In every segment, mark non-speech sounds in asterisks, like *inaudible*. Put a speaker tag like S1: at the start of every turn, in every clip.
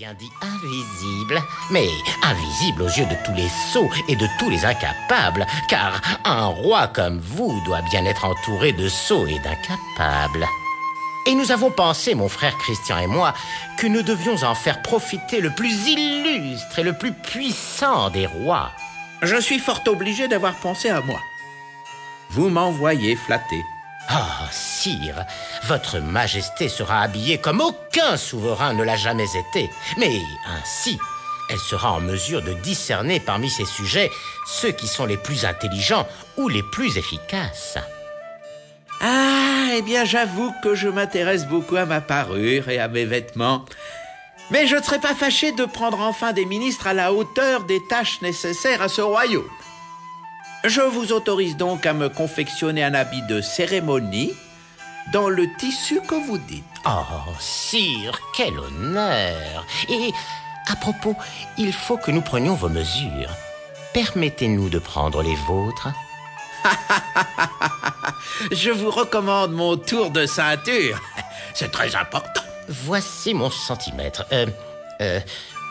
S1: dit invisible, mais invisible aux yeux de tous les sots et de tous les incapables, car un roi comme vous doit bien être entouré de sots et d'incapables. Et nous avons pensé, mon frère Christian et moi, que nous devions en faire profiter le plus illustre et le plus puissant des rois.
S2: Je suis fort obligé d'avoir pensé à moi. Vous m'envoyez flatter.
S1: Ah, sire, votre majesté sera habillée comme aucun souverain ne l'a jamais été. Mais ainsi, elle sera en mesure de discerner parmi ses sujets ceux qui sont les plus intelligents ou les plus efficaces.
S2: Ah, eh bien j'avoue que je m'intéresse beaucoup à ma parure et à mes vêtements. Mais je ne serais pas fâché de prendre enfin des ministres à la hauteur des tâches nécessaires à ce royaume. Je vous autorise donc à me confectionner un habit de cérémonie dans le tissu que vous dites.
S1: Oh, sire, quel honneur Et à propos, il faut que nous prenions vos mesures. Permettez-nous de prendre les vôtres. *laughs*
S2: Je vous recommande mon tour de ceinture. *laughs* C'est très important.
S1: Voici mon centimètre. Euh, euh,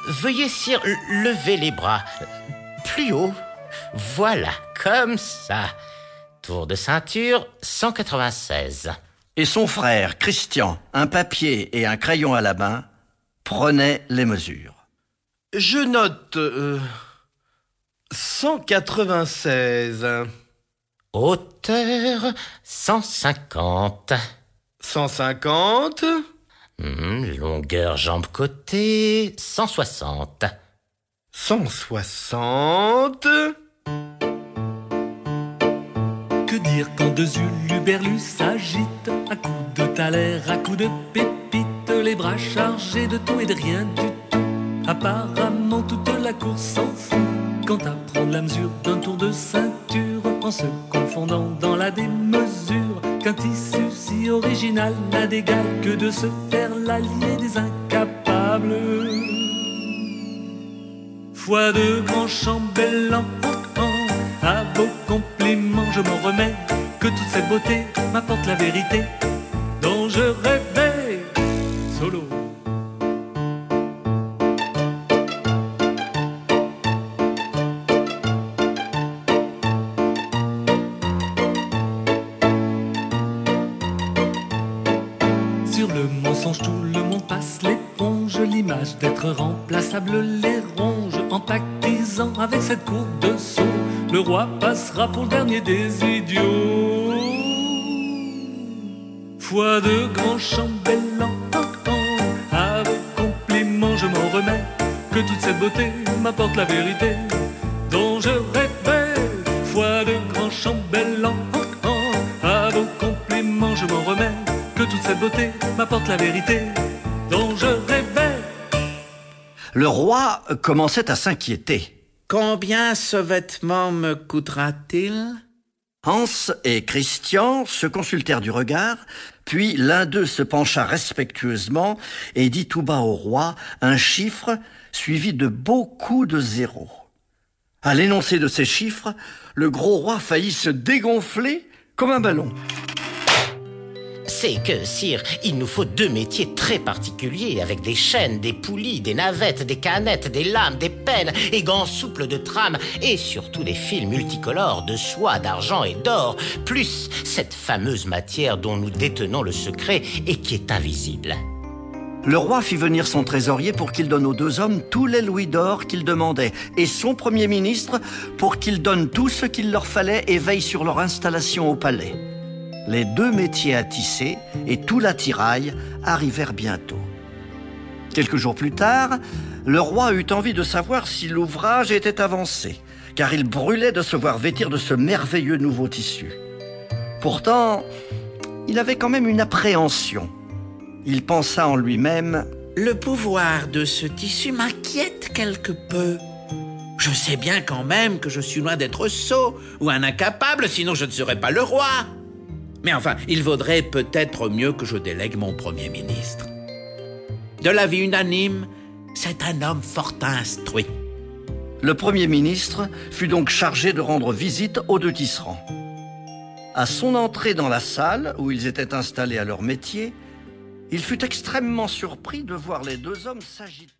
S1: veuillez, sire, lever les bras. Plus haut. Voilà, comme ça. Tour de ceinture 196.
S3: Et son frère, Christian, un papier et un crayon à la main, prenait les mesures.
S4: Je note euh, 196.
S1: Hauteur 150.
S4: 150.
S1: Hmm, longueur jambe côté 160.
S4: 160.
S5: Que dire quand deux uluberlus s'agitent? À coups de thaler, à coups de pépites Les bras chargés de tout et de rien du tout. Apparemment toute la course s'en fout. Quant à prendre la mesure d'un tour de ceinture En se confondant dans la démesure Qu'un tissu si original n'a d'égal Que de se faire l'allié des incapables Foi de grand chambellan À vos compliments je m'en remets Que toute cette beauté m'apporte la vérité Dont je rêvais Solo Sur le mensonge, tout le monde passe l'éponge. L'image d'être remplaçable les. En pactisant avec cette cour de saut, le roi passera pour le dernier des idiots. Foi de grand chambellan, à vos compliments, je m'en remets. Que toute cette beauté m'apporte la vérité dont je rêvais. Foi de grand chambellan, à vos compliments, je m'en remets. Que toute cette beauté m'apporte la vérité
S3: Le roi commençait à s'inquiéter.
S2: Combien ce vêtement me coûtera-t-il?
S3: Hans et Christian se consultèrent du regard, puis l'un d'eux se pencha respectueusement et dit tout bas au roi un chiffre suivi de beaucoup de zéros. À l'énoncé de ces chiffres, le gros roi faillit se dégonfler comme un ballon.
S1: C'est que, sire, il nous faut deux métiers très particuliers, avec des chaînes, des poulies, des navettes, des canettes, des lames, des pennes, et gants souples de trame, et surtout des fils multicolores de soie, d'argent et d'or, plus cette fameuse matière dont nous détenons le secret et qui est invisible.
S3: Le roi fit venir son trésorier pour qu'il donne aux deux hommes tous les louis d'or qu'ils demandaient, et son premier ministre pour qu'il donne tout ce qu'il leur fallait et veille sur leur installation au palais. Les deux métiers à tisser et tout l'attirail arrivèrent bientôt. Quelques jours plus tard, le roi eut envie de savoir si l'ouvrage était avancé, car il brûlait de se voir vêtir de ce merveilleux nouveau tissu. Pourtant, il avait quand même une appréhension. Il pensa en lui-même
S2: Le pouvoir de ce tissu m'inquiète quelque peu. Je sais bien quand même que je suis loin d'être sot ou un incapable, sinon je ne serais pas le roi. Mais enfin, il vaudrait peut-être mieux que je délègue mon Premier ministre. De l'avis unanime, c'est un homme fort instruit.
S3: Le Premier ministre fut donc chargé de rendre visite aux deux tisserands. À son entrée dans la salle où ils étaient installés à leur métier, il fut extrêmement surpris de voir les deux hommes s'agiter.